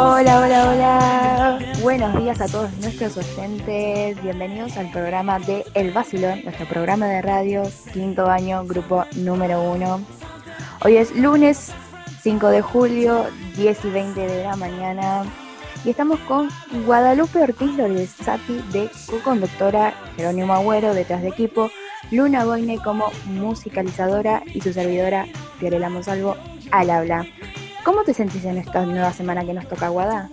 Hola, hola, hola. Buenos días a todos nuestros oyentes. Bienvenidos al programa de El Vacilón, nuestro programa de radio, quinto año, grupo número uno. Hoy es lunes 5 de julio, 10 y 20 de la mañana. Y estamos con Guadalupe Ortiz Lorizati de co-conductora, Jerónimo Agüero detrás de equipo, Luna Boine como musicalizadora y su servidora Fiorella Monsalvo al habla. ¿Cómo te sentís en esta nueva semana que nos toca Guada?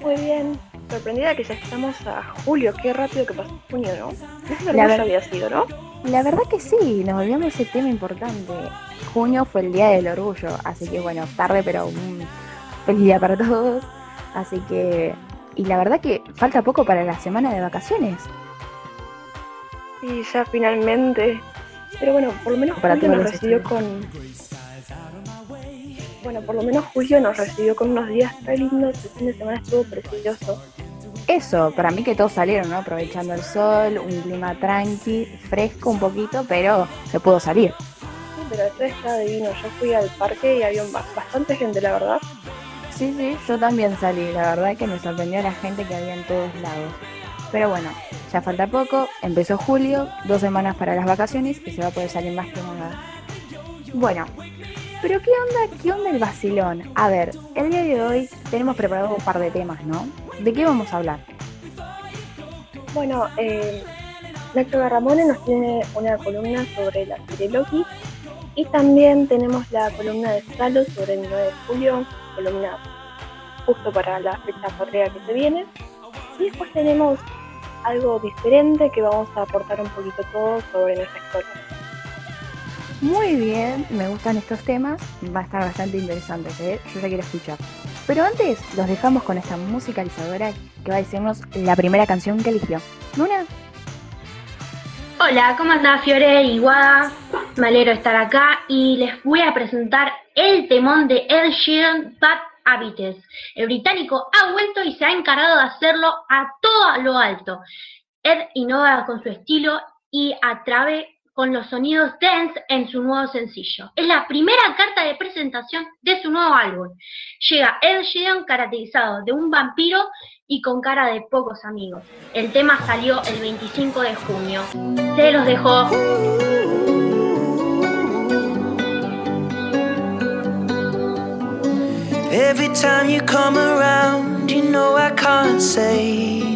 Muy bien, sorprendida que ya estamos a julio, qué rápido que pasó junio, ¿no? La ver- había sido, ¿no? La verdad que sí, nos olvidamos ese tema importante. Junio fue el Día del Orgullo, así que bueno, tarde pero un feliz día para todos. Así que, y la verdad que falta poco para la semana de vacaciones. Y ya finalmente. Pero bueno, por lo menos Para Julio nos recibió con. Bueno, por lo menos Julio nos recibió con unos días re lindos. El fin de semana estuvo precioso. Eso, para mí que todos salieron, ¿no? Aprovechando el sol, un clima tranqui, fresco un poquito, pero se pudo salir. Sí, pero esto está divino. Yo fui al parque y había ba- bastante gente, la verdad. Sí, sí, yo también salí, la verdad que me sorprendió la gente que había en todos lados. Pero bueno, ya falta poco, empezó julio, dos semanas para las vacaciones y se va a poder salir más que nada. Bueno, pero ¿qué onda, qué onda el vacilón? A ver, el día de hoy tenemos preparado un par de temas, ¿no? ¿De qué vamos a hablar? Bueno, eh, Nacho nos tiene una columna sobre la serie Loki. Y también tenemos la columna de Salo sobre el 9 de julio, columna justo para la fecha patria que se viene. Y después tenemos algo diferente que vamos a aportar un poquito todo sobre nuestra historia. Muy bien, me gustan estos temas, va a estar bastante interesante, ¿eh? yo ya quiero escuchar. Pero antes los dejamos con esta musicalizadora que va a decirnos la primera canción que eligió. Luna, Hola, ¿cómo andás Fiore y Guada? Me alegro estar acá y les voy a presentar el temón de Ed Sheeran, Bad Habites. El británico ha vuelto y se ha encargado de hacerlo a todo lo alto. Ed innova con su estilo y atrae con los sonidos dance en su nuevo sencillo. Es la primera carta de presentación de su nuevo álbum. Llega Ed Sheeran caracterizado de un vampiro y con cara de pocos amigos. El tema salió el 25 de junio. Se los dejo. Every time you come around, you know I can't say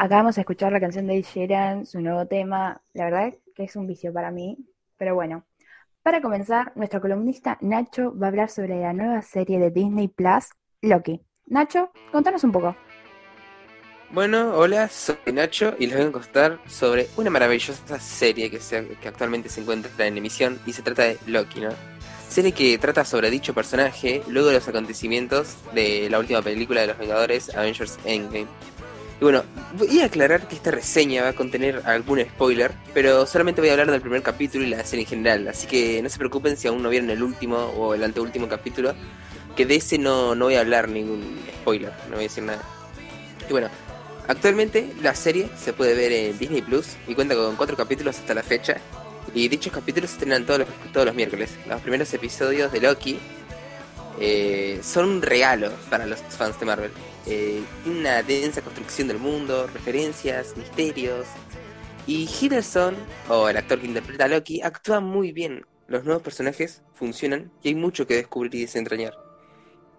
Acabamos de escuchar la canción de Ed Sheeran, su nuevo tema. La verdad que es un vicio para mí, pero bueno. Para comenzar, nuestro columnista Nacho va a hablar sobre la nueva serie de Disney Plus, Loki. Nacho, contanos un poco. Bueno, hola, soy Nacho y les voy a contar sobre una maravillosa serie que, que actualmente se encuentra en emisión y se trata de Loki, ¿no? Serie que trata sobre dicho personaje luego de los acontecimientos de la última película de los Vengadores, Avengers Endgame. Y bueno, voy a aclarar que esta reseña va a contener algún spoiler, pero solamente voy a hablar del primer capítulo y la serie en general, así que no se preocupen si aún no vieron el último o el anteúltimo capítulo, que de ese no, no voy a hablar ningún spoiler, no voy a decir nada. Y bueno, Actualmente la serie se puede ver en Disney Plus y cuenta con cuatro capítulos hasta la fecha. Y dichos capítulos se estrenan todos los, todos los miércoles. Los primeros episodios de Loki eh, son un regalo para los fans de Marvel. Eh, una densa construcción del mundo, referencias, misterios. Y Hiddleston, o el actor que interpreta a Loki, actúa muy bien. Los nuevos personajes funcionan y hay mucho que descubrir y desentrañar.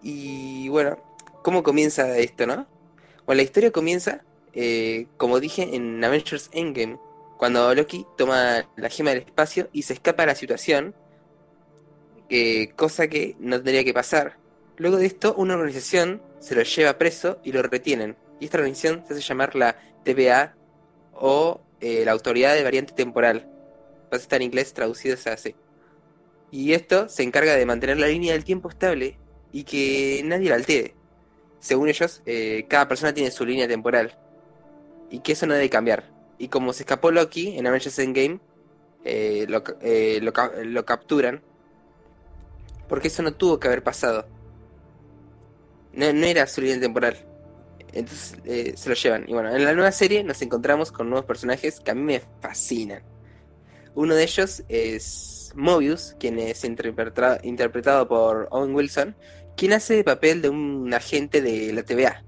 Y bueno, ¿cómo comienza esto, no? Bueno, la historia comienza, eh, como dije, en Avengers Endgame, cuando Loki toma la gema del espacio y se escapa de la situación, eh, cosa que no tendría que pasar. Luego de esto, una organización se lo lleva preso y lo retienen. Y esta organización se hace llamar la TVA o eh, la Autoridad de Variante Temporal. Pasa está en inglés traducido es así. Y esto se encarga de mantener la línea del tiempo estable y que nadie la altere según ellos, eh, cada persona tiene su línea temporal. Y que eso no debe cambiar. Y como se escapó Loki en Avengers Endgame, eh, lo, eh, lo capturan. Porque eso no tuvo que haber pasado. No, era su línea temporal. Entonces eh, se lo llevan. Y bueno, en la nueva serie nos encontramos con nuevos personajes que a mí me fascinan. Uno de ellos es Mobius, quien es interpreta- interpretado por Owen Wilson, quien hace el papel de un agente de la TVA.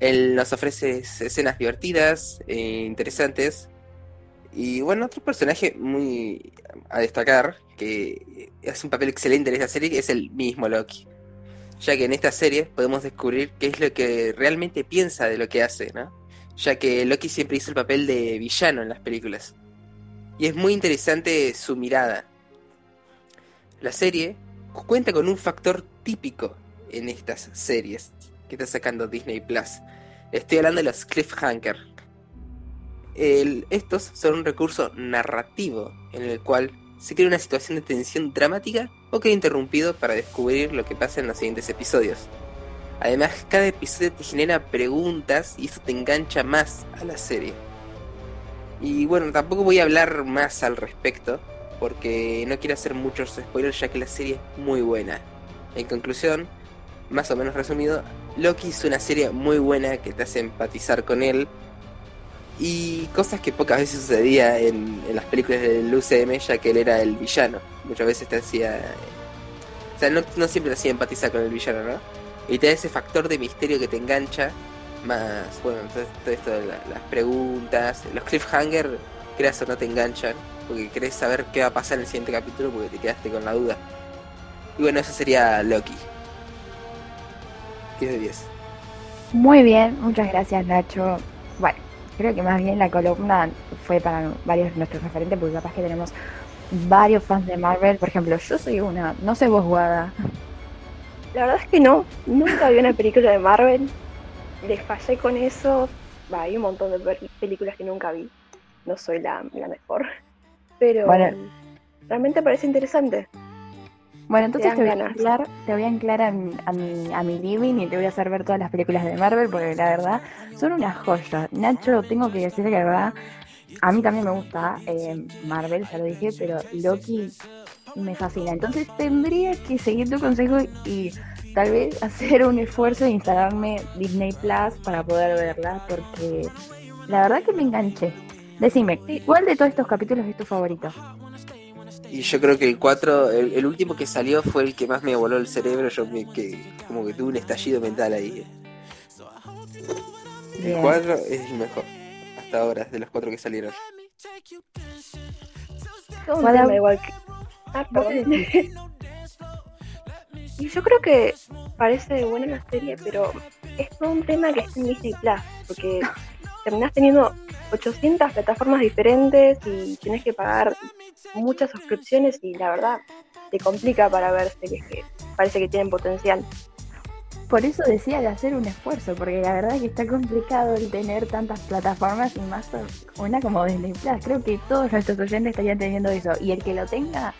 Él nos ofrece escenas divertidas, e interesantes. Y bueno, otro personaje muy a destacar, que hace un papel excelente en esta serie, es el mismo Loki. Ya que en esta serie podemos descubrir qué es lo que realmente piensa de lo que hace, ¿no? Ya que Loki siempre hizo el papel de villano en las películas. Y es muy interesante su mirada. La serie cuenta con un factor típico en estas series que está sacando Disney Plus. Estoy hablando de los cliffhanger. Estos son un recurso narrativo en el cual se crea una situación de tensión dramática o queda interrumpido para descubrir lo que pasa en los siguientes episodios. Además, cada episodio te genera preguntas y eso te engancha más a la serie. Y bueno, tampoco voy a hablar más al respecto, porque no quiero hacer muchos spoilers ya que la serie es muy buena. En conclusión, más o menos resumido, Loki es una serie muy buena que te hace empatizar con él. Y cosas que pocas veces sucedía en, en las películas del UCM, ya que él era el villano. Muchas veces te hacía... O sea, no, siempre te hacía empatizar con el villano, ¿no? Y te da ese factor de misterio que te engancha. Más, bueno, todo, todo esto de la- las preguntas, los cliffhanger, creas o no te enganchan. Porque querés saber qué va a pasar en el siguiente capítulo porque te quedaste con la duda. Y bueno, eso sería Loki. 10 de 10. Muy bien, muchas gracias Nacho. Bueno, creo que más bien la columna fue para varios de nuestros referentes, porque capaz que tenemos varios fans de Marvel. Por ejemplo, yo soy una, no sé vos, Guada. La verdad es que no, nunca vi una película de Marvel. Les fallé con eso. Va, hay un montón de películas que nunca vi. No soy la, la mejor. Pero Bueno. realmente parece interesante. Bueno, entonces te voy, a anclar, te voy a anclar a mi, a, mi, a mi living y te voy a hacer ver todas las películas de Marvel, porque la verdad son una joya. Nacho, tengo que decir que la verdad, a mí también me gusta eh, Marvel, ya lo dije, pero Loki me fascina. Entonces tendría que seguir tu consejo y tal vez hacer un esfuerzo de instalarme Disney Plus para poder verla, porque la verdad que me enganché. Decime, ¿cuál de todos estos capítulos es tu favorito? Y yo creo que el 4, el, último que salió fue el que más me voló el cerebro. Yo me, que, como que tuve un estallido mental ahí. El 4 es el mejor. Hasta ahora, de los 4 que salieron. igual que... Ah, y yo creo que parece buena la serie, pero es todo un tema que está en Disney Plus, porque terminás teniendo 800 plataformas diferentes y tienes que pagar muchas suscripciones y la verdad te complica para ver que parece que tienen potencial. Por eso decía de hacer un esfuerzo, porque la verdad es que está complicado el tener tantas plataformas y más una como Disney Plus. Creo que todos nuestros oyentes estarían teniendo eso. Y el que lo tenga,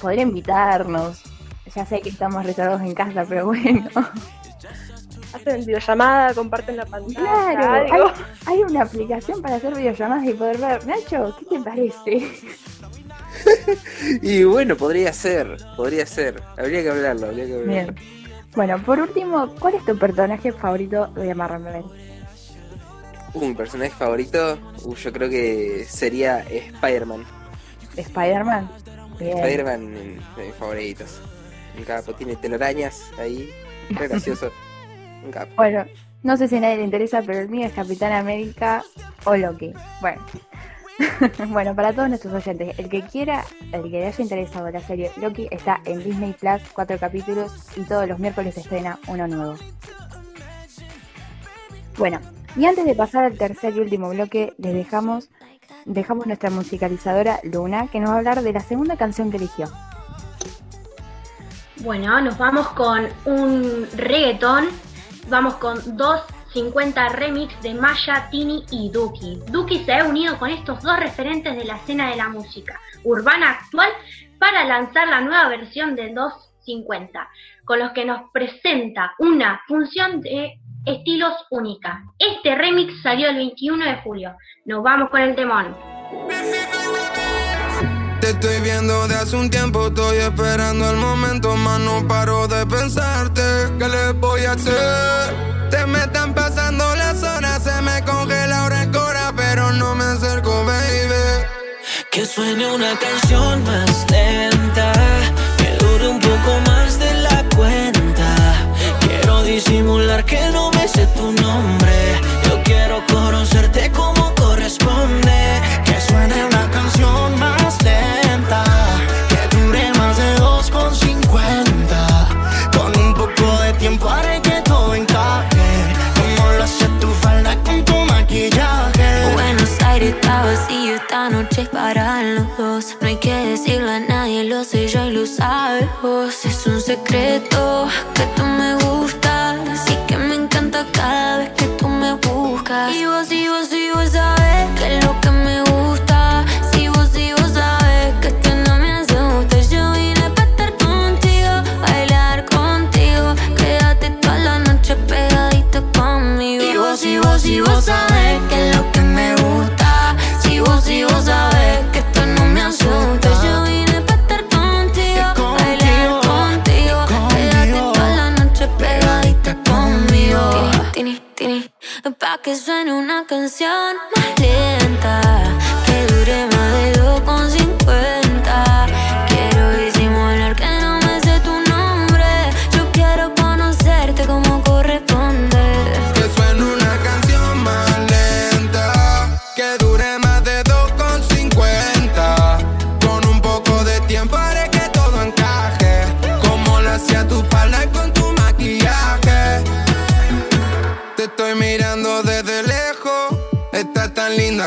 podría invitarnos. Ya sé que estamos reservados en casa, pero bueno hacen videollamada, comparten la pantalla. Claro, Hay, una aplicación para hacer videollamadas y poder ver. Nacho, ¿qué te parece? y bueno, podría ser, podría ser. Habría que hablarlo, habría que hablarlo. Bien. Bueno, por último, ¿cuál es tu personaje favorito de Marvel? Un personaje favorito, uh, yo creo que sería Spider-Man. ¿Spider-Man? Spider-Man de mis favoritos. Un capo, tiene telarañas ahí, gracioso. Bueno, no sé si a nadie le interesa, pero el mío es Capitán América o Loki. Bueno. bueno, para todos nuestros oyentes, el que quiera, el que le haya interesado la serie Loki está en Disney Plus, cuatro capítulos y todos los miércoles se estrena uno nuevo. Bueno, y antes de pasar al tercer y último bloque, les dejamos, dejamos nuestra musicalizadora Luna, que nos va a hablar de la segunda canción que eligió. Bueno, nos vamos con un reggaetón vamos con 250 remix de Maya, Tini y Duki. Duki se ha unido con estos dos referentes de la escena de la música urbana actual para lanzar la nueva versión de 250, con los que nos presenta una función de estilos única. Este remix salió el 21 de julio. Nos vamos con el temón. Te estoy viendo de hace un tiempo, estoy esperando el momento, más no paro de pensarte. ¿Qué le voy a hacer? Te me están pasando las horas, se me congela ahora el cora, pero no me acerco, baby. Que suene una canción más lenta, que dure un poco más de la cuenta. Quiero disimular que no me sé tu nombre. Yo quiero conocerte Es un secreto que tú que suene una canción más lenta. Que dure más de dos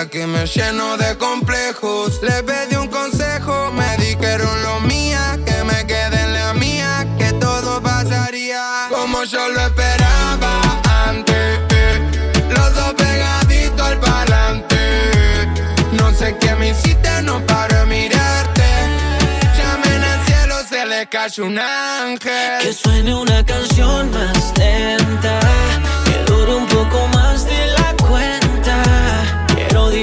que me lleno de complejos. Le pedí un consejo, me dijeron lo mía, que me quede en la mía, que todo pasaría como yo lo esperaba antes. Los dos pegaditos al parlante. No sé qué me hiciste, no paro de mirarte. Llamen al cielo, se le cayó un ángel. Que suene una canción más lenta, que dure un poco más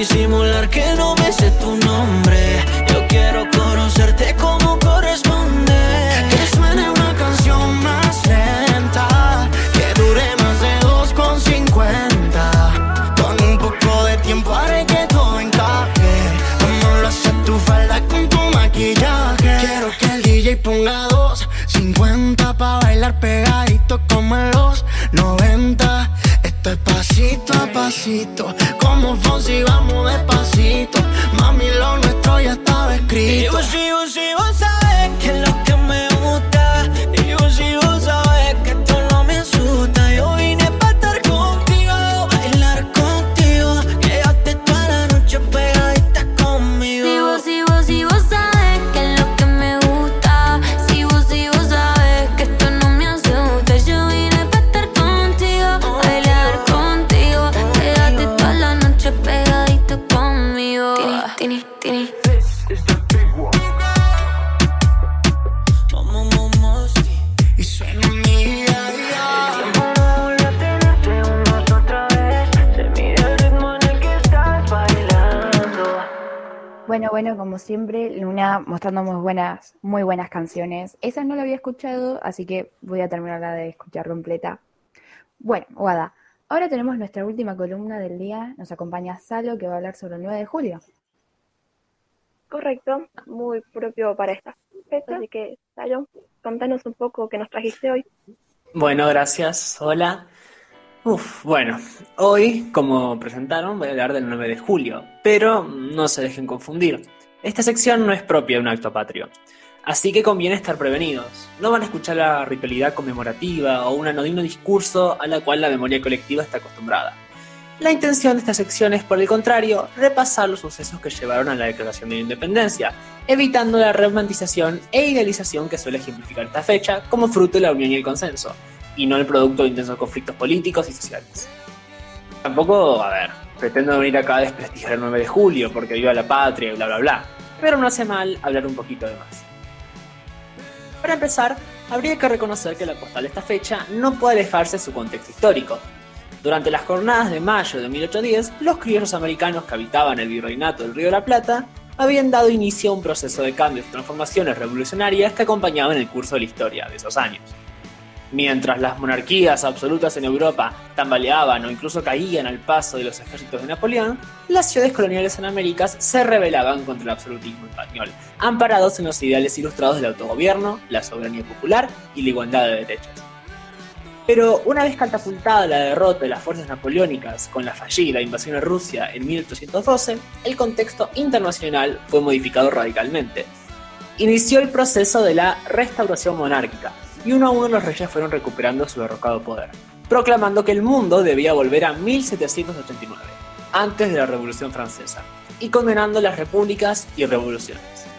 disimular que no me sé tu nombre. Yo quiero conocerte como corresponde. Que suene una canción más lenta. Que dure más de 2,50. Con un poco de tiempo haré que todo encaje. Como lo hace tu falda con tu maquillaje. Quiero que el DJ ponga 2,50 pa' bailar pegadito pasito a pasito, como Fonsi vamos despacito. Mami, lo nuestro ya estaba escrito. Y yo sigo, sigo, sabes que es lo que me gusta. Y yo sigo, sabes siempre, Luna mostrando muy buenas, muy buenas canciones. Esa no la había escuchado, así que voy a terminarla de escuchar completa. Bueno, Guada, ahora tenemos nuestra última columna del día. Nos acompaña Salo, que va a hablar sobre el 9 de julio. Correcto, muy propio para esta fecha. Así que, Tayo, contanos un poco qué nos trajiste hoy. Bueno, gracias. Hola. Uf, bueno, hoy, como presentaron, voy a hablar del 9 de julio, pero no se dejen confundir. Esta sección no es propia de un acto patrio, así que conviene estar prevenidos. No van a escuchar la ritualidad conmemorativa o un anodino discurso a la cual la memoria colectiva está acostumbrada. La intención de esta sección es, por el contrario, repasar los sucesos que llevaron a la Declaración de Independencia, evitando la romantización e idealización que suele ejemplificar esta fecha como fruto de la unión y el consenso, y no el producto de intensos conflictos políticos y sociales. Tampoco, a ver, pretendo venir acá a desprestigiar el 9 de julio porque viva la patria y bla bla bla, pero no hace mal hablar un poquito de más. Para empezar, habría que reconocer que la postal de esta fecha no puede alejarse de su contexto histórico. Durante las jornadas de mayo de 1810, los criollos americanos que habitaban el virreinato del Río de la Plata habían dado inicio a un proceso de cambios y transformaciones revolucionarias que acompañaban el curso de la historia de esos años. Mientras las monarquías absolutas en Europa tambaleaban o incluso caían al paso de los ejércitos de Napoleón, las ciudades coloniales en Américas se rebelaban contra el absolutismo español, amparados en los ideales ilustrados del autogobierno, la soberanía popular y la igualdad de derechos. Pero una vez catapultada la derrota de las fuerzas napoleónicas con la fallida invasión a Rusia en 1812, el contexto internacional fue modificado radicalmente. Inició el proceso de la restauración monárquica, y uno a uno los reyes fueron recuperando su derrocado poder, proclamando que el mundo debía volver a 1789, antes de la Revolución Francesa, y condenando las repúblicas y revoluciones.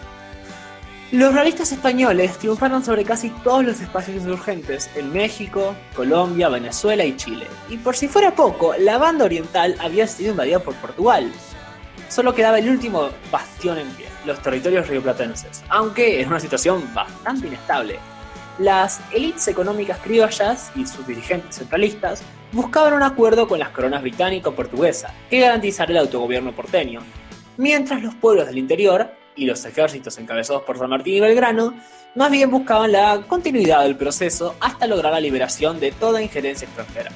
Los realistas españoles triunfaron sobre casi todos los espacios insurgentes en México, Colombia, Venezuela y Chile, y por si fuera poco, la banda oriental había sido invadida por Portugal. Solo quedaba el último bastión en pie, los territorios rioplatenses, aunque en una situación bastante inestable, las élites económicas criollas y sus dirigentes centralistas buscaban un acuerdo con las coronas británico-portuguesa que garantizara el autogobierno porteño, mientras los pueblos del interior y los ejércitos encabezados por San Martín y Belgrano más bien buscaban la continuidad del proceso hasta lograr la liberación de toda injerencia extranjera.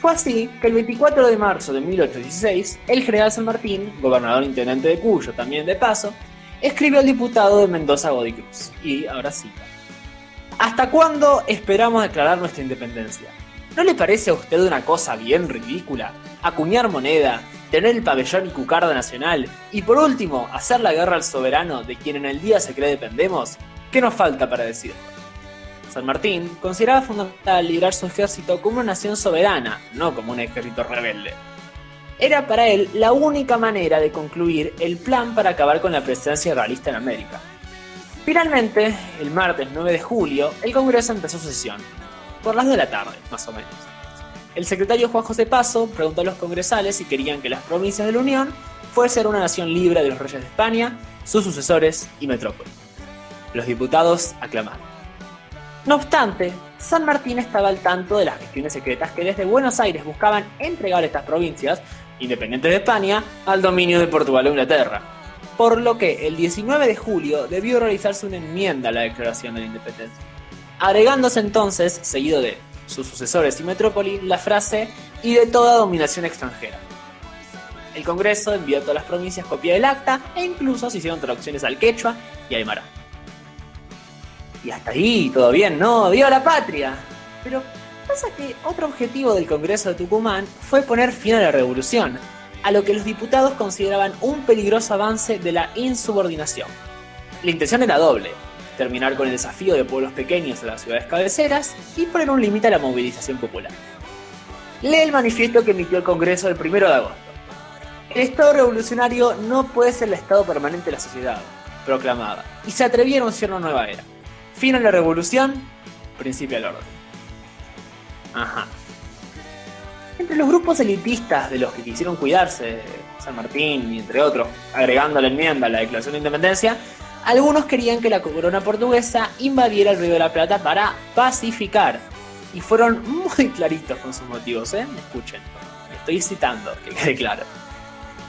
Fue así que el 24 de marzo de 1816, el general San Martín, gobernador intendente de Cuyo también de paso, escribió al diputado de Mendoza Godicruz, y ahora sí, ¿Hasta cuándo esperamos declarar nuestra independencia? ¿No le parece a usted una cosa bien ridícula? Acuñar moneda, tener el pabellón y cucarda nacional y por último hacer la guerra al soberano de quien en el día se cree dependemos? ¿Qué nos falta para decirlo? San Martín consideraba fundamental liderar su ejército como una nación soberana, no como un ejército rebelde. Era para él la única manera de concluir el plan para acabar con la presencia realista en América. Finalmente, el martes 9 de julio, el Congreso empezó su sesión, por las 2 de la tarde, más o menos. El secretario Juan José Paso preguntó a los congresales si querían que las provincias de la Unión fuesen una nación libre de los reyes de España, sus sucesores y metrópoli. Los diputados aclamaron. No obstante, San Martín estaba al tanto de las gestiones secretas que desde Buenos Aires buscaban entregar estas provincias independientes de España, al dominio de Portugal e Inglaterra. Por lo que el 19 de julio debió realizarse una enmienda a la Declaración de la Independencia, agregándose entonces, seguido de sus sucesores y metrópoli, la frase y de toda dominación extranjera. El Congreso envió a todas las provincias copia del acta e incluso se hicieron traducciones al quechua y aymara. Y hasta ahí, todo bien, ¿no? ¡Viva la patria! Pero pasa que otro objetivo del Congreso de Tucumán fue poner fin a la revolución, a lo que los diputados consideraban un peligroso avance de la insubordinación. La intención era doble, terminar con el desafío de pueblos pequeños a las ciudades cabeceras y poner un límite a la movilización popular. Lee el manifiesto que emitió el Congreso el 1 de agosto. El Estado revolucionario no puede ser el Estado permanente de la sociedad, proclamaba, y se atrevía a anunciar una nueva era. Fin a la revolución, principio al orden. Ajá. Entre los grupos elitistas de los que quisieron cuidarse, San Martín y entre otros, agregando la enmienda a la Declaración de Independencia, algunos querían que la corona portuguesa invadiera el Río de la Plata para pacificar. Y fueron muy claritos con sus motivos, ¿eh? Escuchen. Estoy citando, que quede claro.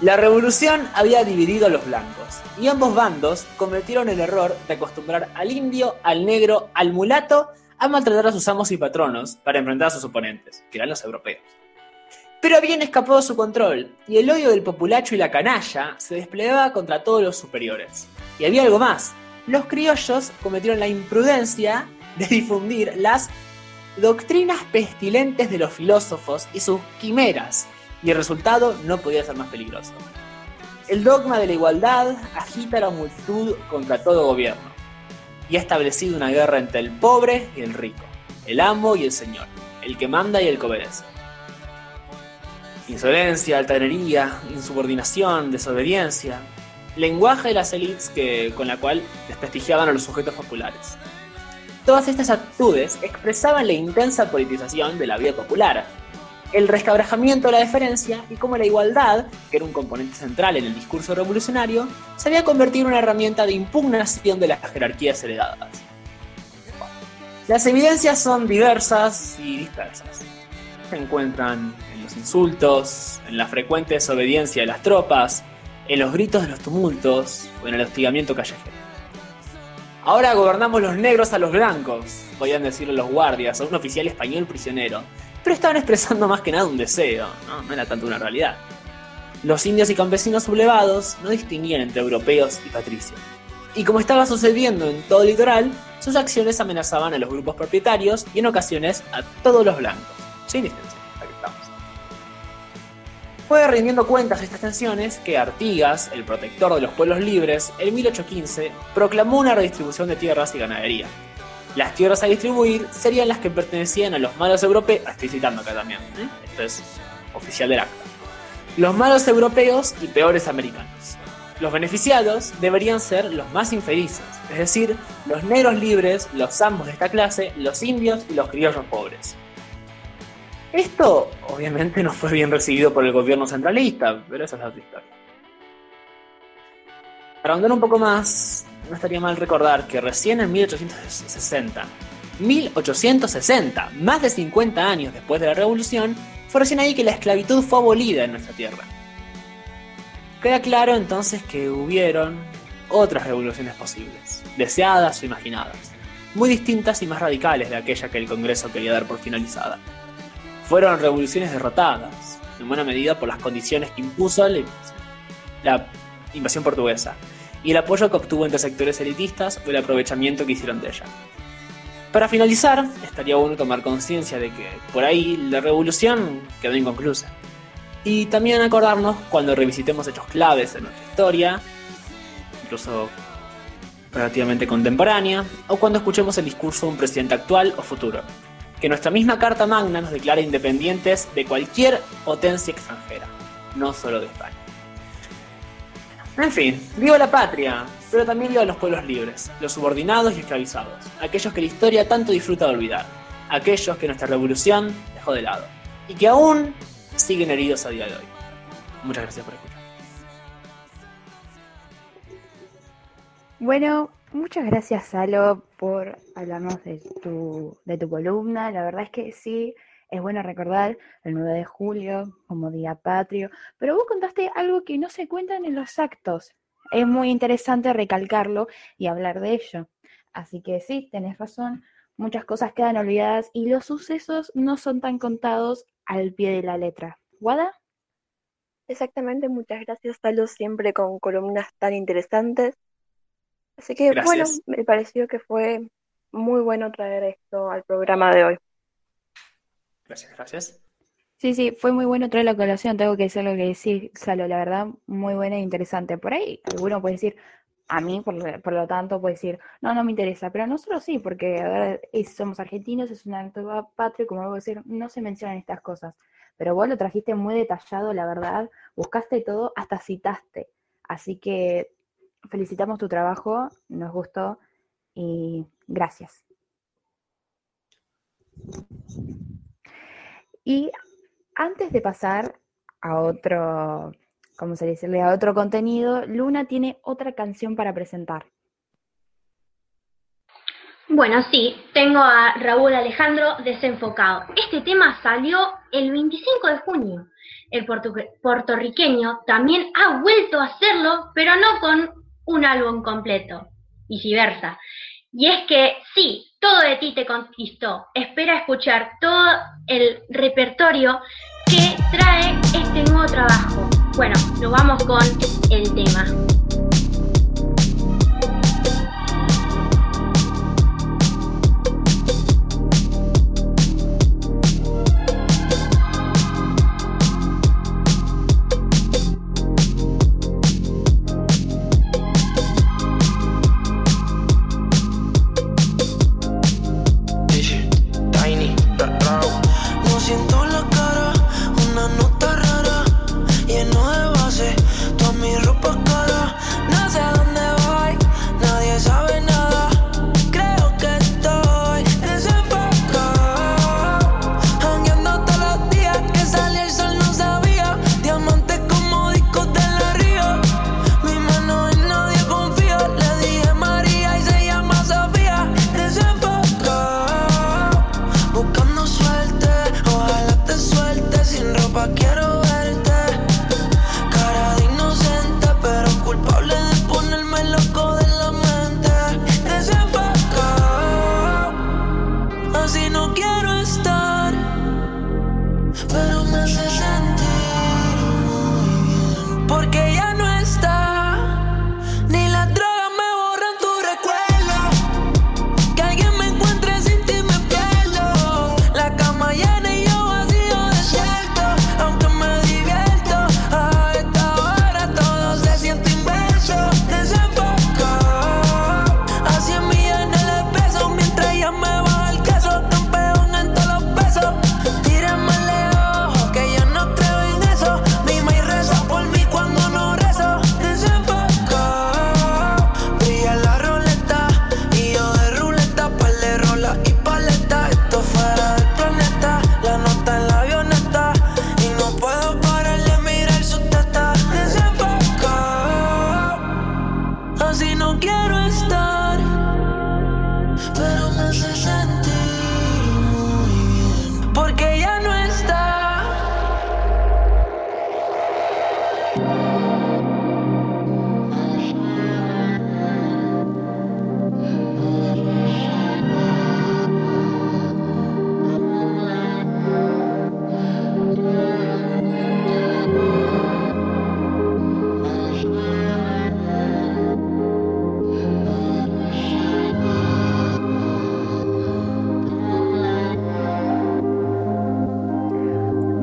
La revolución había dividido a los blancos, y ambos bandos cometieron el error de acostumbrar al indio, al negro, al mulato a maltratar a sus amos y patronos para enfrentar a sus oponentes, que eran los europeos. Pero habían escapado su control, y el odio del populacho y la canalla se desplegaba contra todos los superiores. Y había algo más, los criollos cometieron la imprudencia de difundir las doctrinas pestilentes de los filósofos y sus quimeras, y el resultado no podía ser más peligroso. El dogma de la igualdad agita a la multitud contra todo gobierno y ha establecido una guerra entre el pobre y el rico, el amo y el señor, el que manda y el que obedece. Insolencia, altanería, insubordinación, desobediencia, lenguaje de las élites con la cual desprestigiaban a los sujetos populares. Todas estas actitudes expresaban la intensa politización de la vida popular, el rescabrajamiento de la diferencia y cómo la igualdad, que era un componente central en el discurso revolucionario, se había convertido en una herramienta de impugnación de las jerarquías heredadas. Las evidencias son diversas y dispersas. Encuentran en los insultos, en la frecuente desobediencia de las tropas, en los gritos de los tumultos o en el hostigamiento callejero. Ahora gobernamos los negros a los blancos, podían decirle los guardias a un oficial español prisionero, pero estaban expresando más que nada un deseo, no era tanto una realidad. Los indios y campesinos sublevados no distinguían entre europeos y patricios. Y como estaba sucediendo en todo el litoral, sus acciones amenazaban a los grupos propietarios y en ocasiones a todos los blancos, sin distancia. Aquí estamos. Fue rindiendo cuentas de estas tensiones que Artigas, el protector de los pueblos libres, en 1815 proclamó una redistribución de tierras y ganadería, las tierras a distribuir serían las que pertenecían a los malos europeos. Ah, estoy citando acá también. ¿eh? Esto es oficial del acta. Los malos europeos y peores americanos. Los beneficiados deberían ser los más infelices, es decir, los negros libres, los ambos de esta clase, los indios y los criollos pobres. Esto obviamente no fue bien recibido por el gobierno centralista, pero esa es otra historia. Para ahondar un poco más, no estaría mal recordar que recién en 1860, 1860, más de 50 años después de la Revolución, fue recién ahí que la esclavitud fue abolida en nuestra tierra. Queda claro entonces que hubieron otras revoluciones posibles, deseadas o imaginadas, muy distintas y más radicales de aquella que el Congreso quería dar por finalizada. Fueron revoluciones derrotadas, en buena medida por las condiciones que impuso la invasión portuguesa, y el apoyo que obtuvo entre sectores elitistas o el aprovechamiento que hicieron de ella. Para finalizar, estaría bueno tomar conciencia de que por ahí la revolución quedó inconclusa. Y también acordarnos cuando revisitemos hechos claves en nuestra historia, incluso relativamente contemporánea, o cuando escuchemos el discurso de un presidente actual o futuro. Que nuestra misma Carta Magna nos declara independientes de cualquier potencia extranjera, no solo de España. En fin, viva la patria, pero también viva los pueblos libres, los subordinados y esclavizados, aquellos que la historia tanto disfruta de olvidar, aquellos que nuestra revolución dejó de lado, y que aún siguen heridos a día de hoy. Muchas gracias por escuchar. Bueno, muchas gracias Salo por hablarnos de tu, de tu columna. La verdad es que sí, es bueno recordar el 9 de julio como Día Patrio, pero vos contaste algo que no se cuentan en los actos. Es muy interesante recalcarlo y hablar de ello. Así que sí, tenés razón, muchas cosas quedan olvidadas y los sucesos no son tan contados al pie de la letra. ¿Guada? Exactamente, muchas gracias, Talo, siempre con columnas tan interesantes. Así que bueno, me pareció que fue muy bueno traer esto al programa de hoy. Gracias, gracias. Sí, sí, fue muy bueno traer la colación, tengo que decir lo que decís, Salo, la verdad, muy buena e interesante. Por ahí alguno puede decir, a mí, por, lo- por lo tanto, puede decir, no, no me interesa, pero a nosotros sí, porque a ver, es- somos argentinos, es un acto pa- patrio, como voy a decir, no se mencionan estas cosas. Pero vos lo trajiste muy detallado, la verdad, buscaste todo, hasta citaste. Así que felicitamos tu trabajo, nos gustó y gracias. Y antes de pasar a otro, ¿cómo se dice? A otro contenido, Luna tiene otra canción para presentar. Bueno, sí, tengo a Raúl Alejandro desenfocado. Este tema salió el 25 de junio. El puertorriqueño también ha vuelto a hacerlo, pero no con un álbum completo, viceversa. Y es que sí, todo de ti te conquistó. Espera escuchar todo el repertorio que trae este nuevo trabajo. Bueno, nos vamos con el tema.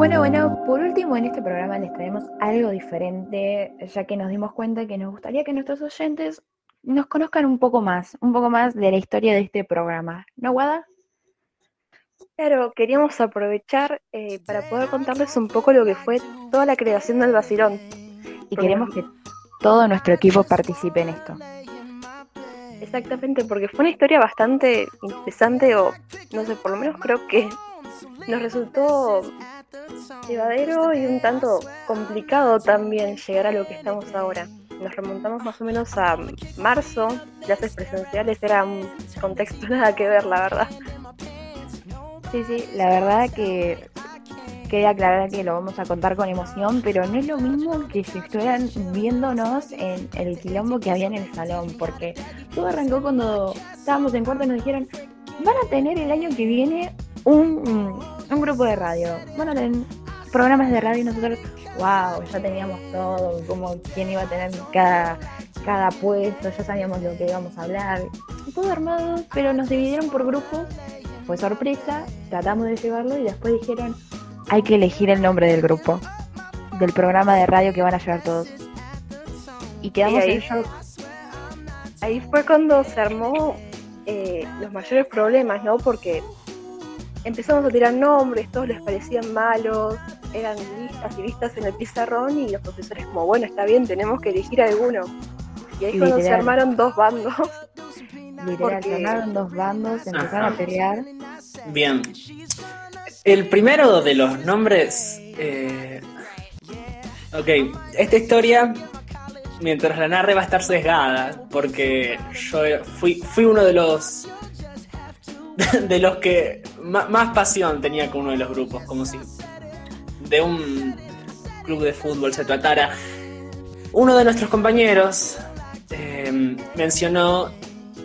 Bueno, bueno, por último en este programa les traemos algo diferente, ya que nos dimos cuenta que nos gustaría que nuestros oyentes nos conozcan un poco más, un poco más de la historia de este programa. ¿No, Guada? Claro, queríamos aprovechar eh, para poder contarles un poco lo que fue toda la creación del vacilón. Y queremos que todo nuestro equipo participe en esto. Exactamente, porque fue una historia bastante interesante o no sé, por lo menos creo que nos resultó llevadero y un tanto complicado también llegar a lo que estamos ahora. Nos remontamos más o menos a marzo, clases presenciales, era un contexto nada que ver, la verdad. Sí, sí, la verdad que quería aclarar que lo vamos a contar con emoción, pero no es lo mismo que si estuvieran viéndonos en el quilombo que había en el salón, porque todo arrancó cuando estábamos en cuarto y nos dijeron, van a tener el año que viene un, un grupo de radio, a tener programas de radio y nosotros, wow, ya teníamos todo, como quién iba a tener cada, cada puesto, ya sabíamos lo que íbamos a hablar, todo armado, pero nos dividieron por grupos, fue sorpresa, tratamos de llevarlo y después dijeron, hay que elegir el nombre del grupo, del programa de radio que van a llevar todos. Y quedamos Y ahí- en shock. Ahí fue cuando se armó eh, los mayores problemas, ¿no? Porque empezamos a tirar nombres, todos les parecían malos, eran listas y listas en el pizarrón y los profesores como, bueno, está bien, tenemos que elegir alguno. Y ahí cuando se armaron dos bandos. Literal, porque- se armaron dos bandos, empezaron Ajá. a pelear. Bien. El primero de los nombres. eh, Ok, esta historia, mientras la narre, va a estar sesgada, porque yo fui, fui uno de los. de los que más pasión tenía con uno de los grupos, como si de un club de fútbol se tratara. Uno de nuestros compañeros eh, mencionó,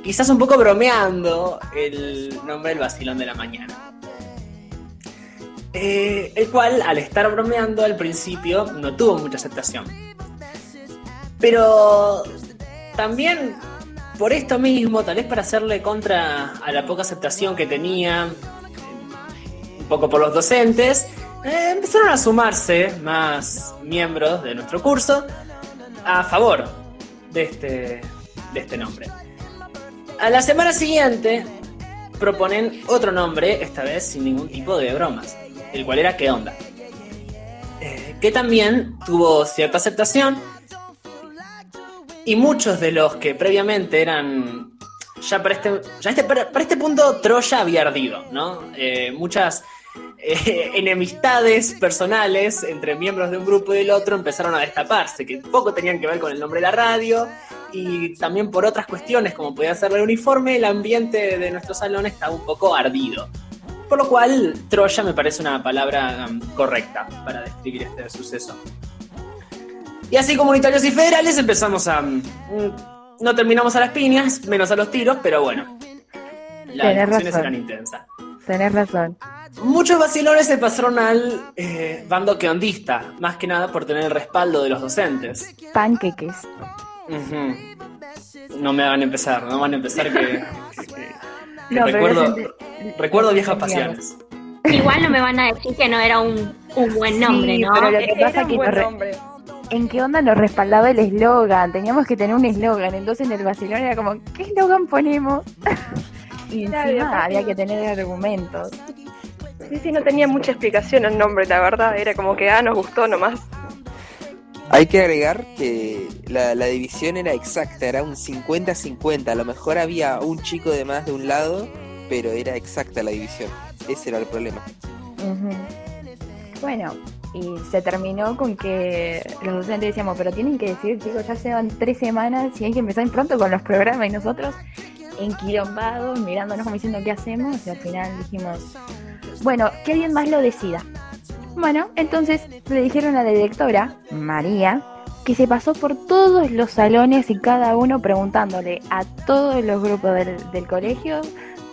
quizás un poco bromeando, el nombre del vacilón de la mañana. Eh, el cual, al estar bromeando al principio, no tuvo mucha aceptación. Pero también por esto mismo, tal vez para hacerle contra a la poca aceptación que tenía, un poco por los docentes, eh, empezaron a sumarse más miembros de nuestro curso a favor de este, de este nombre. A la semana siguiente proponen otro nombre, esta vez sin ningún tipo de bromas, el cual era ¿Qué onda? Eh, que también tuvo cierta aceptación y muchos de los que previamente eran ya para este, ya este- para, para este punto Troya había ardido, ¿no? Eh, muchas eh, enemistades personales entre miembros de un grupo y del otro empezaron a destaparse, que poco tenían que ver con el nombre de la radio y también por otras cuestiones como podía ser el uniforme, el ambiente de nuestro salón estaba un poco ardido. Por lo cual, Troya me parece una palabra um, correcta para describir este suceso. Y así comunitarios y federales empezamos a... um, no terminamos a las piñas, menos a los tiros, pero bueno. Las Tenés discusiones razón. eran intensas. Tenés razón. Muchos vacilones se pasaron al eh, bando queondista, más que nada por tener el respaldo de los docentes. Panqueques. No me hagan empezar, no van a empezar que, que- que No, pero recuerdo, recuerdo viejas pasiones. Igual no me van a decir que no era un, un buen nombre, Sí, ¿no? pero lo que Era pasa un que ¿En qué onda nos respaldaba el eslogan? Teníamos que tener un eslogan, entonces en el vacilón era como, ¿qué eslogan ponemos? y encima había que tener argumentos. Sí, sí, no tenía mucha explicación el nombre, la verdad. Era como que, ah, nos gustó nomás. Hay que agregar que la, la división era exacta, era un 50-50. A lo mejor había un chico de más de un lado, pero era exacta la división. Ese era el problema. Bueno, y se terminó con que los docentes decíamos, pero tienen que decir, chicos, ya llevan tres semanas y hay que empezar pronto con los programas y nosotros enquilombados, mirándonos como diciendo qué hacemos y al final dijimos, bueno, que alguien más lo decida. Bueno, entonces le dijeron a la directora, María, que se pasó por todos los salones y cada uno preguntándole a todos los grupos del, del colegio,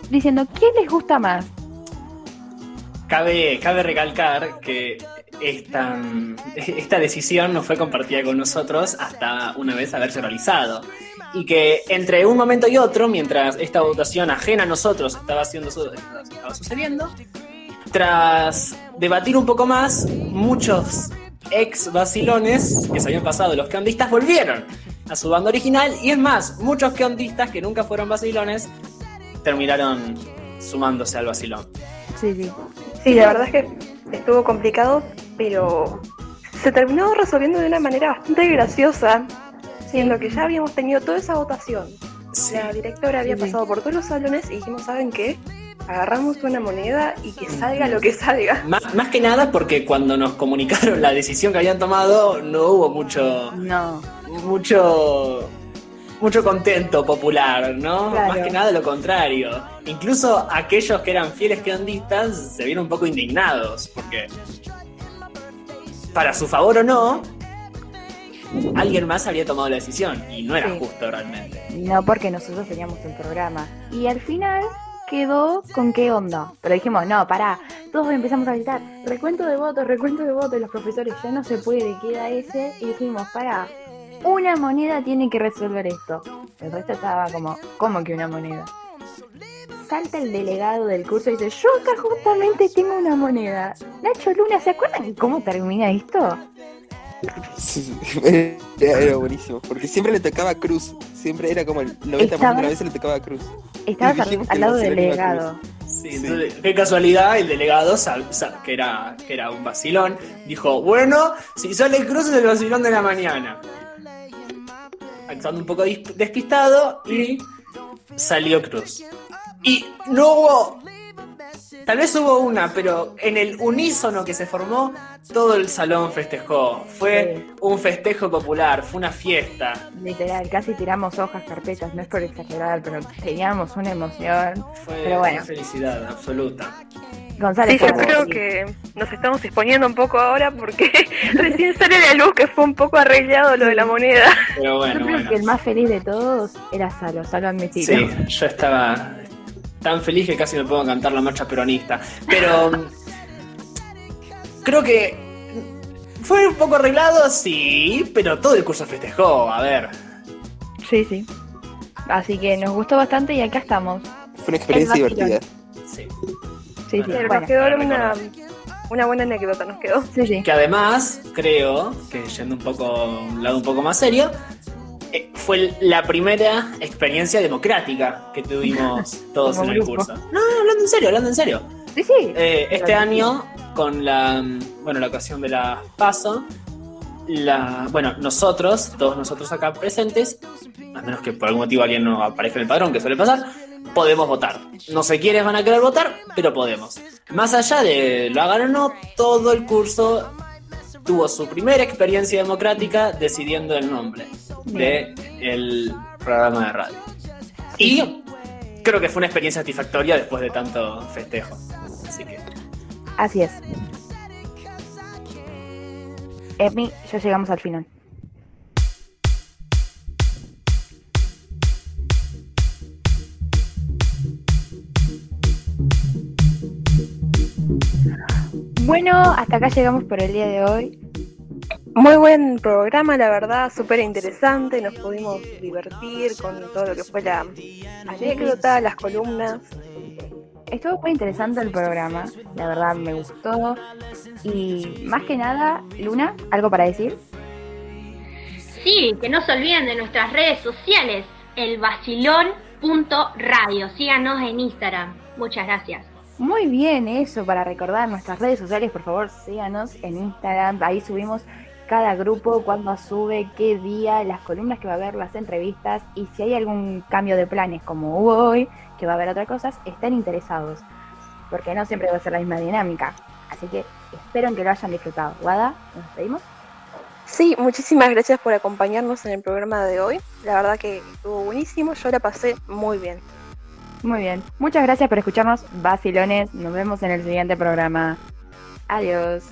diciendo, ¿quién les gusta más? Cabe, cabe recalcar que esta, esta decisión no fue compartida con nosotros hasta una vez haberse realizado. Y que entre un momento y otro, mientras esta votación ajena a nosotros estaba, haciendo su- estaba sucediendo, tras debatir un poco más, muchos ex vacilones que se habían pasado los queondistas volvieron a su banda original. Y es más, muchos queondistas que nunca fueron vacilones terminaron sumándose al vacilón. Sí, sí. Sí, la verdad es que estuvo complicado, pero se terminó resolviendo de una manera bastante graciosa, siendo que ya habíamos tenido toda esa votación. Sí. La directora había pasado por todos los salones y dijimos, ¿saben qué? Agarramos una moneda y que salga lo que salga. Más, más que nada porque cuando nos comunicaron la decisión que habían tomado, no hubo mucho. No. mucho. mucho contento popular, ¿no? Claro. Más que nada lo contrario. Incluso aquellos que eran fieles quedandistas se vieron un poco indignados, porque para su favor o no, alguien más había tomado la decisión y no era Sí. justo realmente. No porque nosotros teníamos el programa. Y al final quedó con qué onda. Pero dijimos, no, pará. Todos empezamos a gritar, recuento de votos, recuento de votos. Los profesores, ya no se puede, queda ese. Y dijimos, pará, una moneda tiene que resolver esto. El resto estaba como, ¿cómo que una moneda? Salta el delegado del curso y dice, yo acá justamente tengo una moneda. Nacho Luna, ¿se acuerdan cómo termina esto? Sí, era, buenísimo, porque siempre le tocaba a Cruz, siempre era como el 90% de las veces le tocaba a Cruz. Estabas al, lado del delegado. Sí, entonces, qué casualidad, el delegado, sal- sal- que, era, que era un vacilón, dijo, bueno, si sale Cruz es el vacilón de la mañana. Estando un poco despistado y salió Cruz. Y no hubo, tal vez hubo una, pero en el unísono que se formó, todo el salón festejó. Fue un festejo popular, fue una fiesta. Literal, casi tiramos hojas, carpetas, no es por exagerar, pero teníamos una emoción. Fue Pero bueno. una felicidad absoluta. González, Sí, yo ¿cómo creo que nos estamos exponiendo un poco ahora porque recién sale a la luz que fue un poco arreglado lo de la moneda. Pero Yo bueno, creo bueno. que el más feliz de todos era Salo, Salo admitido. Sí, yo estaba tan feliz que casi me puedo cantar la marcha peronista. Pero mm, creo que fue un poco arreglado, sí, pero todo el curso festejó. A ver, sí, sí. Así que nos gustó bastante y acá estamos. Fue una experiencia divertida. sí. Sí, sí, Bueno, Pero bueno. nos quedó una, una buena anécdota, nos quedó. Sí, sí. Que además, creo, que yendo un poco a un lado un poco más serio, fue la primera experiencia democrática que tuvimos todos en el grupo. curso. No, no, hablando en serio, hablando en serio. Sí, sí. Eh, este año, con la, bueno, la ocasión de la PASO, la, bueno, nosotros, todos nosotros acá presentes, a menos que por algún motivo alguien no aparezca en el padrón, que suele pasar, podemos votar. No sé quiénes van a querer votar, pero podemos. Más allá de lo hagan o no, todo el curso tuvo su primera experiencia democrática decidiendo el nombre de el programa de radio. Y creo que fue una experiencia satisfactoria después de tanto festejo. Así que Así es. Emi, ya llegamos al final. Bueno, hasta acá llegamos por el día de hoy. Muy buen programa, la verdad, súper interesante. Nos pudimos divertir con todo lo que fue la anécdota, las columnas. Estuvo muy interesante el programa, la verdad me gustó. Y más que nada, Luna, ¿algo para decir? Sí, que no se olviden de nuestras redes sociales, elvacilón.radio. Síganos en Instagram. Muchas gracias. Muy bien, eso para recordar nuestras redes sociales, por favor, síganos en Instagram. Ahí subimos cada grupo, cuándo sube, qué día, las columnas que va a haber, las entrevistas y si hay algún cambio de planes como hubo hoy, que va a haber otras cosas, estén interesados, porque no siempre va a ser la misma dinámica. Así que espero que lo hayan disfrutado. Guada, nos despedimos. Sí, muchísimas gracias por acompañarnos en el programa de hoy. La verdad que estuvo buenísimo, yo la pasé muy bien. Muy bien, muchas gracias por escucharnos, vacilones. Nos vemos en el siguiente programa. Adiós.